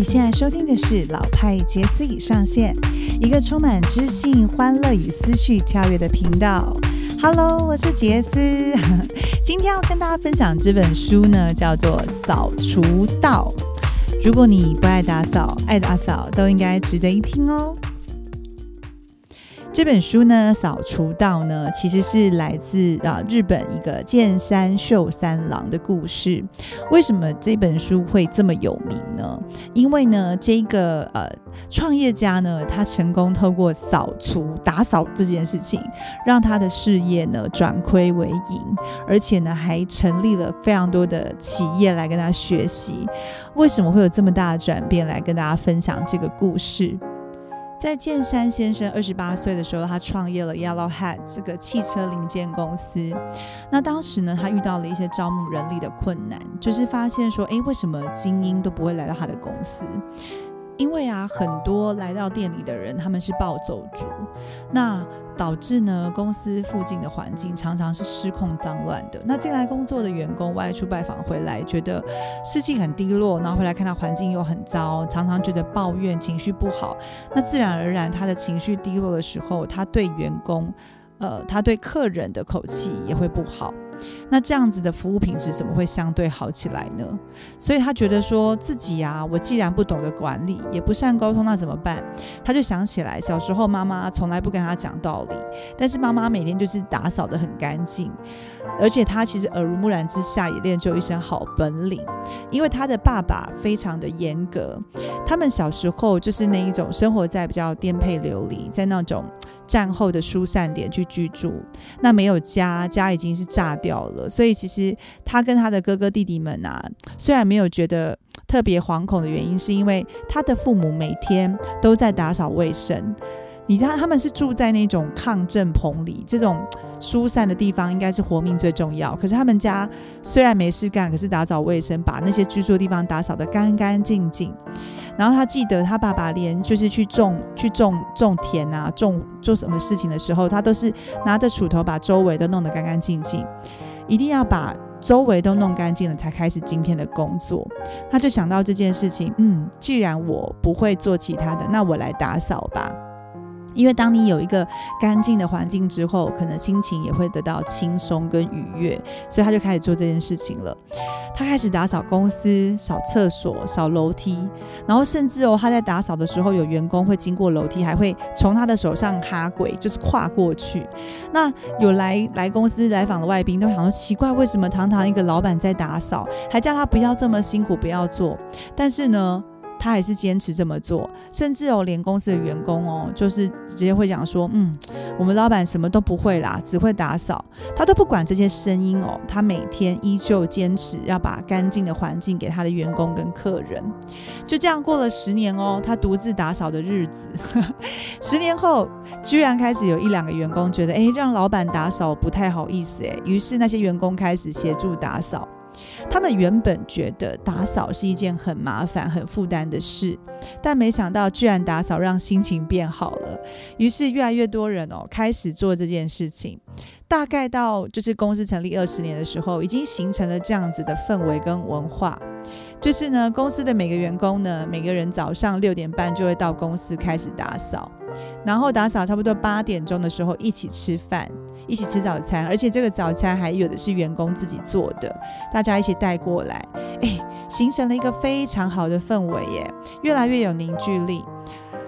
你现在收听的是老派杰斯已上线，一个充满知性、欢乐与思绪跳跃的频道。Hello，我是杰斯，今天要跟大家分享这本书呢，叫做《扫除道》。如果你不爱打扫，爱打扫都应该值得一听哦。这本书呢，《扫除道》呢，其实是来自啊日本一个剑山秀三郎的故事。为什么这本书会这么有名呢？因为呢，这个呃创业家呢，他成功透过扫除打扫这件事情，让他的事业呢转亏为盈，而且呢还成立了非常多的企业来跟他学习。为什么会有这么大的转变？来跟大家分享这个故事。在剑山先生二十八岁的时候，他创业了 Yellow Hat 这个汽车零件公司。那当时呢，他遇到了一些招募人力的困难，就是发现说，哎，为什么精英都不会来到他的公司？因为啊，很多来到店里的人，他们是暴走族，那导致呢，公司附近的环境常常是失控脏乱的。那进来工作的员工外出拜访回来，觉得士气很低落，然后回来看到环境又很糟，常常觉得抱怨，情绪不好。那自然而然，他的情绪低落的时候，他对员工，呃，他对客人的口气也会不好。那这样子的服务品质怎么会相对好起来呢？所以他觉得说自己呀，我既然不懂得管理，也不善沟通，那怎么办？他就想起来小时候妈妈从来不跟他讲道理，但是妈妈每天就是打扫得很干净，而且他其实耳濡目染之下也练就一身好本领。因为他的爸爸非常的严格，他们小时候就是那一种生活在比较颠沛流离，在那种。战后的疏散点去居住，那没有家，家已经是炸掉了。所以其实他跟他的哥哥弟弟们啊，虽然没有觉得特别惶恐的原因，是因为他的父母每天都在打扫卫生。你知道他们是住在那种抗震棚里，这种疏散的地方应该是活命最重要。可是他们家虽然没事干，可是打扫卫生，把那些居住的地方打扫得干干净净。然后他记得他爸爸连就是去种去种种田啊，种做什么事情的时候，他都是拿着锄头把周围都弄得干干净净，一定要把周围都弄干净了才开始今天的工作。他就想到这件事情，嗯，既然我不会做其他的，那我来打扫吧。因为当你有一个干净的环境之后，可能心情也会得到轻松跟愉悦，所以他就开始做这件事情了。他开始打扫公司、扫厕所、扫楼梯，然后甚至哦，他在打扫的时候，有员工会经过楼梯，还会从他的手上哈鬼，就是跨过去。那有来来公司来访的外宾都想说奇怪，为什么堂堂一个老板在打扫，还叫他不要这么辛苦，不要做？但是呢？他还是坚持这么做，甚至哦，连公司的员工哦，就是直接会讲说，嗯，我们老板什么都不会啦，只会打扫，他都不管这些声音哦，他每天依旧坚持要把干净的环境给他的员工跟客人，就这样过了十年哦，他独自打扫的日子，十年后居然开始有一两个员工觉得，哎，让老板打扫不太好意思，哎，于是那些员工开始协助打扫。他们原本觉得打扫是一件很麻烦、很负担的事，但没想到居然打扫让心情变好了。于是越来越多人哦开始做这件事情。大概到就是公司成立二十年的时候，已经形成了这样子的氛围跟文化。就是呢，公司的每个员工呢，每个人早上六点半就会到公司开始打扫，然后打扫差不多八点钟的时候一起吃饭。一起吃早餐，而且这个早餐还有的是员工自己做的，大家一起带过来，哎，形成了一个非常好的氛围耶，越来越有凝聚力，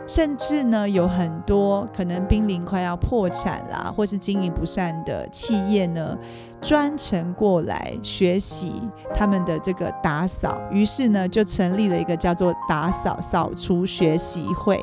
甚至呢，有很多可能濒临快要破产啦，或是经营不善的企业呢，专程过来学习他们的这个打扫，于是呢，就成立了一个叫做打扫扫除学习会。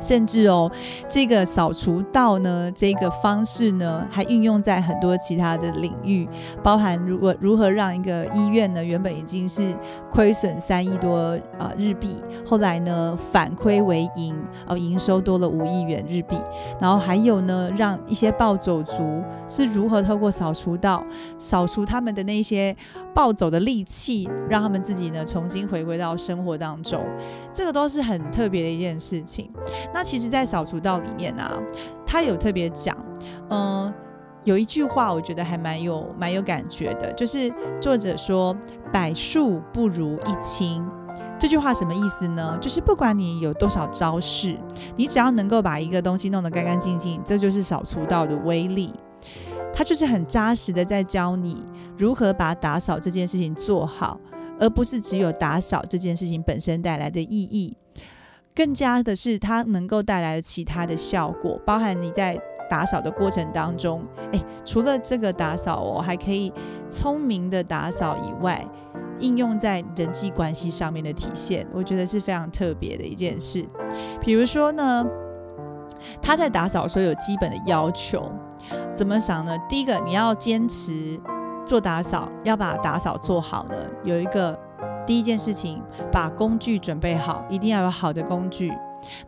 甚至哦，这个扫除道呢，这个方式呢，还运用在很多其他的领域，包含如果如何让一个医院呢，原本已经是亏损三亿多啊日币，后来呢反亏为盈，哦，营收多了五亿元日币。然后还有呢，让一些暴走族是如何透过扫除道扫除他们的那些暴走的戾气，让他们自己呢重新回归到生活当中，这个都是很特别的一件事情。那其实，在扫除道里面啊，他有特别讲，嗯，有一句话，我觉得还蛮有蛮有感觉的，就是作者说：“百树不如一青。”这句话什么意思呢？就是不管你有多少招式，你只要能够把一个东西弄得干干净净，这就是扫除道的威力。他就是很扎实的在教你如何把打扫这件事情做好，而不是只有打扫这件事情本身带来的意义，更加的是它能够带来其他的效果，包含你在打扫的过程当中，诶，除了这个打扫哦，还可以聪明的打扫以外。应用在人际关系上面的体现，我觉得是非常特别的一件事。比如说呢，他在打扫的时候有基本的要求，怎么想呢？第一个，你要坚持做打扫，要把打扫做好呢。有一个第一件事情，把工具准备好，一定要有好的工具。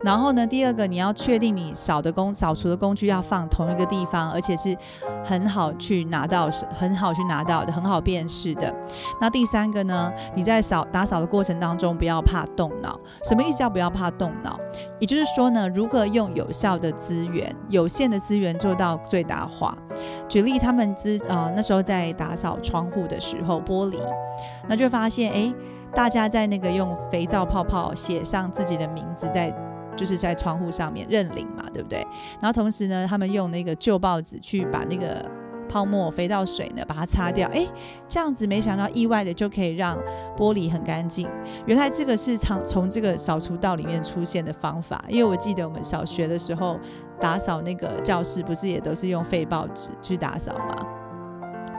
然后呢，第二个你要确定你扫的工扫除的工具要放同一个地方，而且是很好去拿到，很好去拿到的，很好辨识的。那第三个呢，你在扫打扫的过程当中不要怕动脑。什么意思叫不要怕动脑？也就是说呢，如何用有效的资源、有限的资源做到最大化。举例，他们之呃那时候在打扫窗户的时候，玻璃，那就发现哎。大家在那个用肥皂泡泡写上自己的名字，在就是在窗户上面认领嘛，对不对？然后同时呢，他们用那个旧报纸去把那个泡沫肥皂水呢把它擦掉，哎，这样子没想到意外的就可以让玻璃很干净。原来这个是从从这个扫除道里面出现的方法，因为我记得我们小学的时候打扫那个教室，不是也都是用废报纸去打扫吗？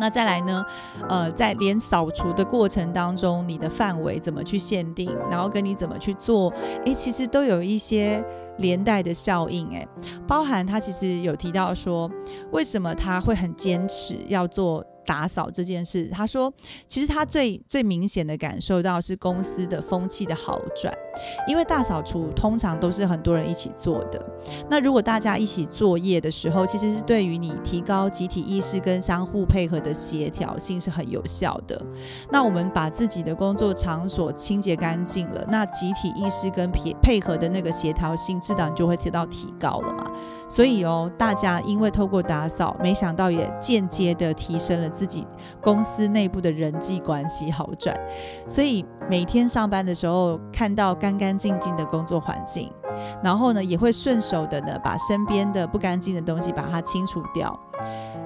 那再来呢？呃，在连扫除的过程当中，你的范围怎么去限定，然后跟你怎么去做，诶，其实都有一些连带的效应。诶，包含他其实有提到说，为什么他会很坚持要做。打扫这件事，他说，其实他最最明显的感受到是公司的风气的好转，因为大扫除通常都是很多人一起做的。那如果大家一起作业的时候，其实是对于你提高集体意识跟相互配合的协调性是很有效的。那我们把自己的工作场所清洁干净了，那集体意识跟配配合的那个协调性，质量就会得到提高了嘛。所以哦，大家因为透过打扫，没想到也间接的提升了。自己公司内部的人际关系好转，所以每天上班的时候看到干干净净的工作环境，然后呢也会顺手的呢把身边的不干净的东西把它清除掉。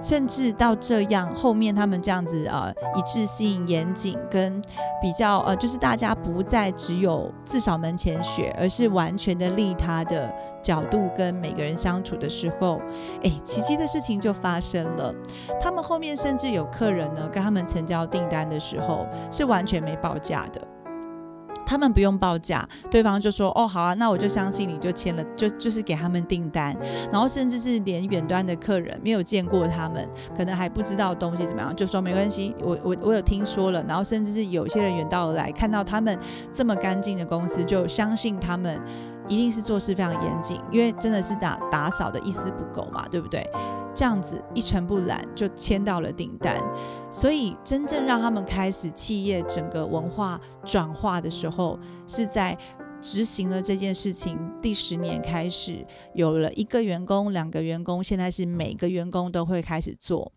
甚至到这样，后面他们这样子呃一致性、严谨跟比较呃，就是大家不再只有自扫门前雪，而是完全的利他的角度跟每个人相处的时候，哎，奇迹的事情就发生了。他们后面甚至有客人呢跟他们成交订单的时候，是完全没报价的。他们不用报价，对方就说：“哦，好啊，那我就相信你，就签了，就就是给他们订单。然后甚至是连远端的客人没有见过他们，可能还不知道东西怎么样，就说没关系，我我我有听说了。然后甚至是有些人远道而来，看到他们这么干净的公司，就相信他们一定是做事非常严谨，因为真的是打打扫的一丝不苟嘛，对不对？”这样子一尘不染就签到了订单，所以真正让他们开始企业整个文化转化的时候，是在。执行了这件事情，第十年开始有了一个员工、两个员工，现在是每个员工都会开始做。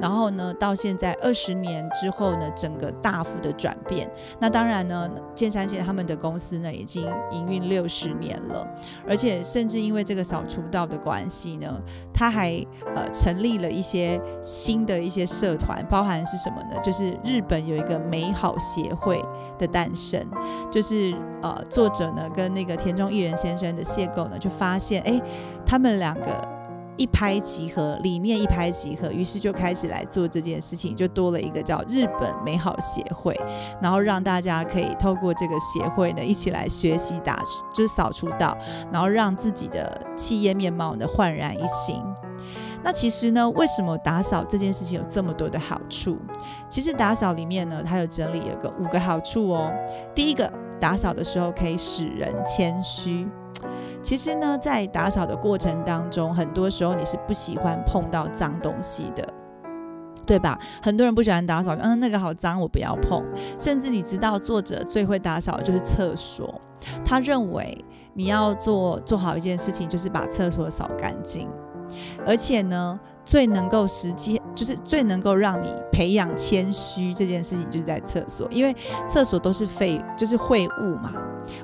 然后呢，到现在二十年之后呢，整个大幅的转变。那当然呢，建山县他们的公司呢已经营运六十年了，而且甚至因为这个扫除道的关系呢，他还呃成立了一些新的一些社团，包含是什么呢？就是日本有一个美好协会的诞生，就是呃作者。呢，跟那个田中艺人先生的邂逅呢，就发现，哎，他们两个一拍即合，理念一拍即合，于是就开始来做这件事情，就多了一个叫日本美好协会，然后让大家可以透过这个协会呢，一起来学习打，就是扫除道，然后让自己的企业面貌呢焕然一新。那其实呢，为什么打扫这件事情有这么多的好处？其实打扫里面呢，它有整理有个五个好处哦。第一个。打扫的时候可以使人谦虚。其实呢，在打扫的过程当中，很多时候你是不喜欢碰到脏东西的，对吧？很多人不喜欢打扫，嗯，那个好脏，我不要碰。甚至你知道，作者最会打扫就是厕所。他认为你要做做好一件事情，就是把厕所扫干净。而且呢。最能够实际，就是最能够让你培养谦虚这件事情，就是在厕所，因为厕所都是废，就是秽物嘛。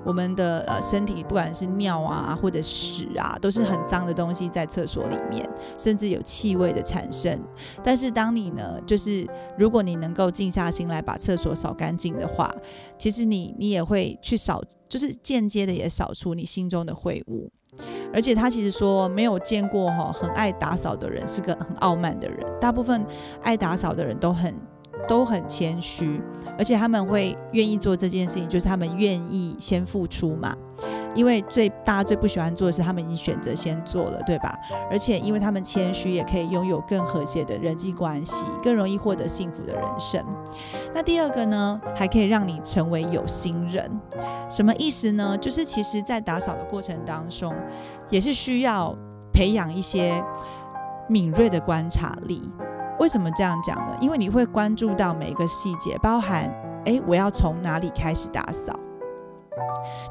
我们的呃身体，不管是尿啊或者屎啊，都是很脏的东西在厕所里面，甚至有气味的产生。但是当你呢，就是如果你能够静下心来把厕所扫干净的话，其实你你也会去扫，就是间接的也扫出你心中的秽物。而且他其实说没有见过哈很爱打扫的人是个很傲慢的人，大部分爱打扫的人都很都很谦虚，而且他们会愿意做这件事情，就是他们愿意先付出嘛。因为最大家最不喜欢做的是，他们已经选择先做了，对吧？而且因为他们谦虚，也可以拥有更和谐的人际关系，更容易获得幸福的人生。那第二个呢，还可以让你成为有心人。什么意思呢？就是其实，在打扫的过程当中，也是需要培养一些敏锐的观察力。为什么这样讲呢？因为你会关注到每一个细节，包含诶，我要从哪里开始打扫。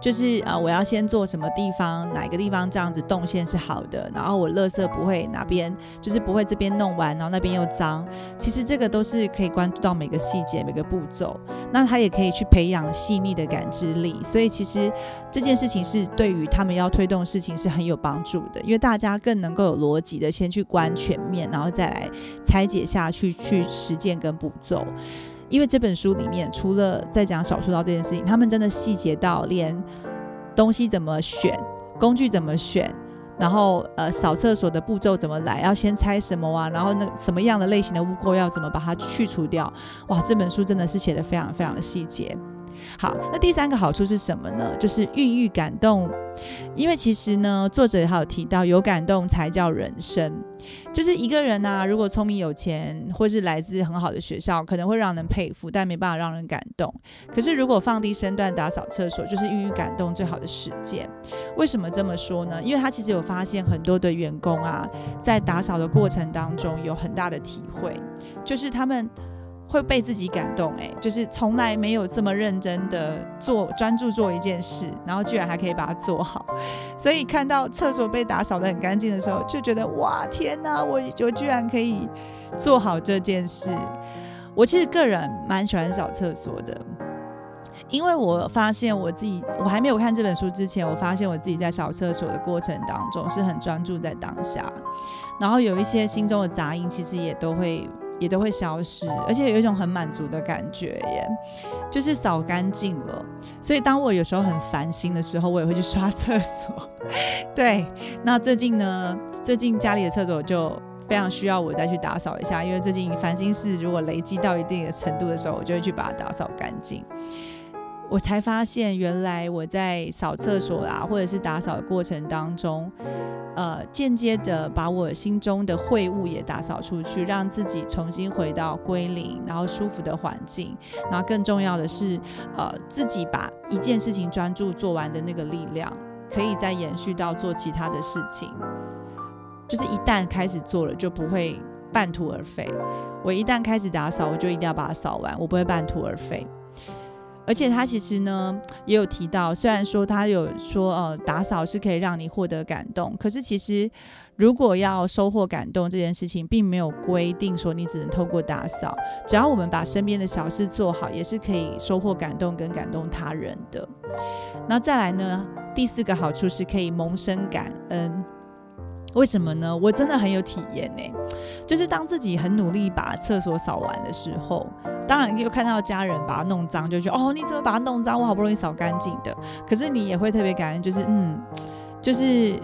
就是呃，我要先做什么地方，哪个地方这样子动线是好的，然后我垃圾不会哪边就是不会这边弄完，然后那边又脏。其实这个都是可以关注到每个细节、每个步骤。那他也可以去培养细腻的感知力。所以其实这件事情是对于他们要推动事情是很有帮助的，因为大家更能够有逻辑的先去观全面，然后再来拆解下去去实践跟步骤。因为这本书里面，除了在讲少数刀这件事情，他们真的细节到连东西怎么选、工具怎么选，然后呃扫厕所的步骤怎么来，要先拆什么啊，然后那什么样的类型的污垢要怎么把它去除掉，哇，这本书真的是写的非常非常的细节。好，那第三个好处是什么呢？就是孕育感动。因为其实呢，作者还有提到，有感动才叫人生。就是一个人呐，如果聪明有钱，或是来自很好的学校，可能会让人佩服，但没办法让人感动。可是如果放低身段打扫厕所，就是孕育感动最好的实践。为什么这么说呢？因为他其实有发现很多的员工啊，在打扫的过程当中有很大的体会，就是他们。会被自己感动，哎，就是从来没有这么认真的做专注做一件事，然后居然还可以把它做好。所以看到厕所被打扫的很干净的时候，就觉得哇，天哪，我我居然可以做好这件事。我其实个人蛮喜欢扫厕所的，因为我发现我自己，我还没有看这本书之前，我发现我自己在扫厕所的过程当中是很专注在当下，然后有一些心中的杂音，其实也都会。也都会消失，而且有一种很满足的感觉耶，就是扫干净了。所以当我有时候很烦心的时候，我也会去刷厕所。对，那最近呢，最近家里的厕所就非常需要我再去打扫一下，因为最近烦心事如果累积到一定的程度的时候，我就会去把它打扫干净。我才发现，原来我在扫厕所啊，或者是打扫的过程当中。呃，间接的把我心中的秽物也打扫出去，让自己重新回到归零，然后舒服的环境。然后更重要的是，呃，自己把一件事情专注做完的那个力量，可以再延续到做其他的事情。就是一旦开始做了，就不会半途而废。我一旦开始打扫，我就一定要把它扫完，我不会半途而废。而且他其实呢也有提到，虽然说他有说呃打扫是可以让你获得感动，可是其实如果要收获感动这件事情，并没有规定说你只能透过打扫，只要我们把身边的小事做好，也是可以收获感动跟感动他人的。那再来呢，第四个好处是可以萌生感恩。为什么呢？我真的很有体验呢，就是当自己很努力把厕所扫完的时候，当然又看到家人把它弄脏，就觉得哦，你怎么把它弄脏？我好不容易扫干净的。可是你也会特别感恩，就是嗯，就是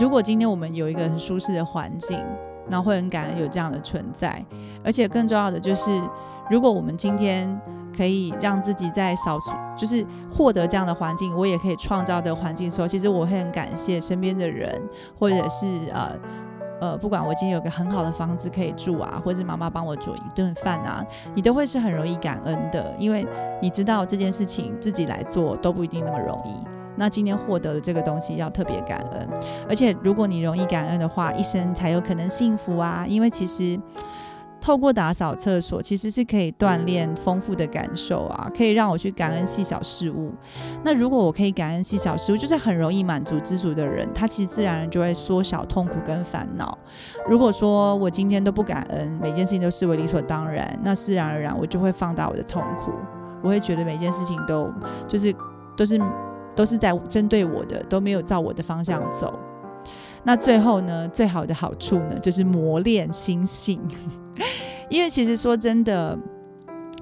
如果今天我们有一个很舒适的环境，那会很感恩有这样的存在。而且更重要的就是，如果我们今天。可以让自己在扫除，就是获得这样的环境，我也可以创造的环境的时候，其实我会很感谢身边的人，或者是呃呃，不管我今天有个很好的房子可以住啊，或者是妈妈帮我煮一顿饭啊，你都会是很容易感恩的，因为你知道这件事情自己来做都不一定那么容易。那今天获得的这个东西要特别感恩，而且如果你容易感恩的话，一生才有可能幸福啊，因为其实。透过打扫厕所，其实是可以锻炼丰富的感受啊，可以让我去感恩细小事物。那如果我可以感恩细小事物，就是很容易满足知足的人，他其实自然就会缩小痛苦跟烦恼。如果说我今天都不感恩，每件事情都视为理所当然，那自然而然我就会放大我的痛苦，我会觉得每件事情都就是都是都是在针对我的，都没有照我的方向走。那最后呢，最好的好处呢，就是磨练心性。因为其实说真的。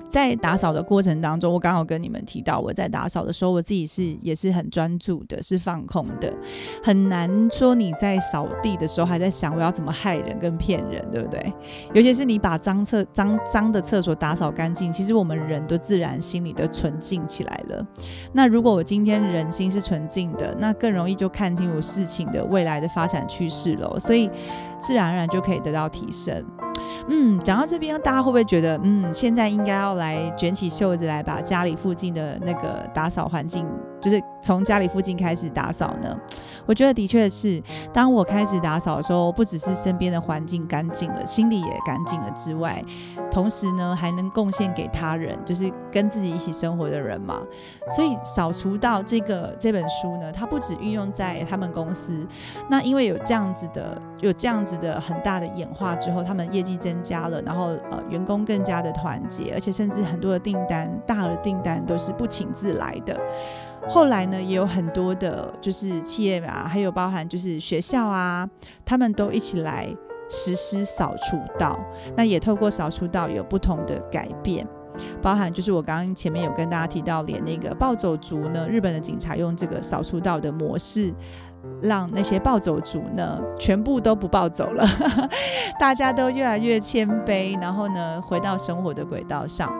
在打扫的过程当中，我刚好跟你们提到，我在打扫的时候，我自己是也是很专注的，是放空的，很难说你在扫地的时候还在想我要怎么害人跟骗人，对不对？尤其是你把脏厕脏脏的厕所打扫干净，其实我们人都自然心里都纯净起来了。那如果我今天人心是纯净的，那更容易就看清楚事情的未来的发展趋势了，所以自然而然就可以得到提升。嗯，讲到这边，大家会不会觉得，嗯，现在应该要来卷起袖子来把家里附近的那个打扫环境，就是从家里附近开始打扫呢？我觉得的确是，当我开始打扫的时候，不只是身边的环境干净了，心里也干净了之外，同时呢，还能贡献给他人，就是跟自己一起生活的人嘛。所以扫除到这个这本书呢，它不止运用在他们公司，那因为有这样子的，有这样子的很大的演化之后，他们业绩增加了，然后呃，员工更加的团结，而且甚至很多的订单，大额订单都是不请自来的。后来呢，也有很多的，就是企业啊，还有包含就是学校啊，他们都一起来实施扫除道。那也透过扫除道有不同的改变，包含就是我刚刚前面有跟大家提到，连那个暴走族呢，日本的警察用这个扫除道的模式，让那些暴走族呢全部都不暴走了，大家都越来越谦卑，然后呢回到生活的轨道上。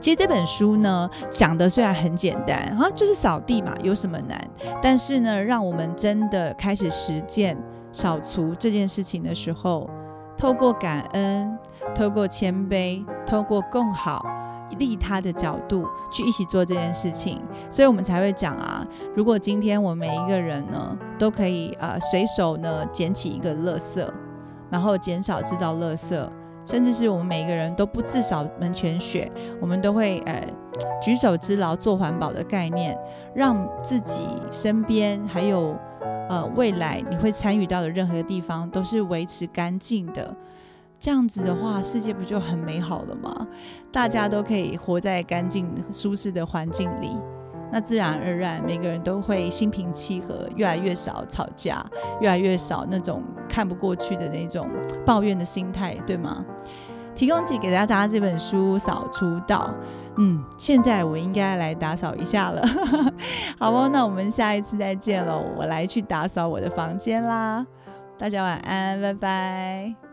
其实这本书呢，讲的虽然很简单啊，就是扫地嘛，有什么难？但是呢，让我们真的开始实践扫除这件事情的时候，透过感恩，透过谦卑，透过更好利他的角度去一起做这件事情，所以我们才会讲啊，如果今天我们每一个人呢，都可以呃随手呢捡起一个垃圾，然后减少制造垃圾。甚至是我们每一个人都不自扫门前雪，我们都会呃举手之劳做环保的概念，让自己身边还有呃未来你会参与到的任何地方都是维持干净的。这样子的话，世界不就很美好了吗？大家都可以活在干净舒适的环境里。那自然而然，每个人都会心平气和，越来越少吵架，越来越少那种看不过去的那种抱怨的心态，对吗？提供给给大家这本书《扫除道》，嗯，现在我应该来打扫一下了，好哦，那我们下一次再见喽，我来去打扫我的房间啦，大家晚安，拜拜。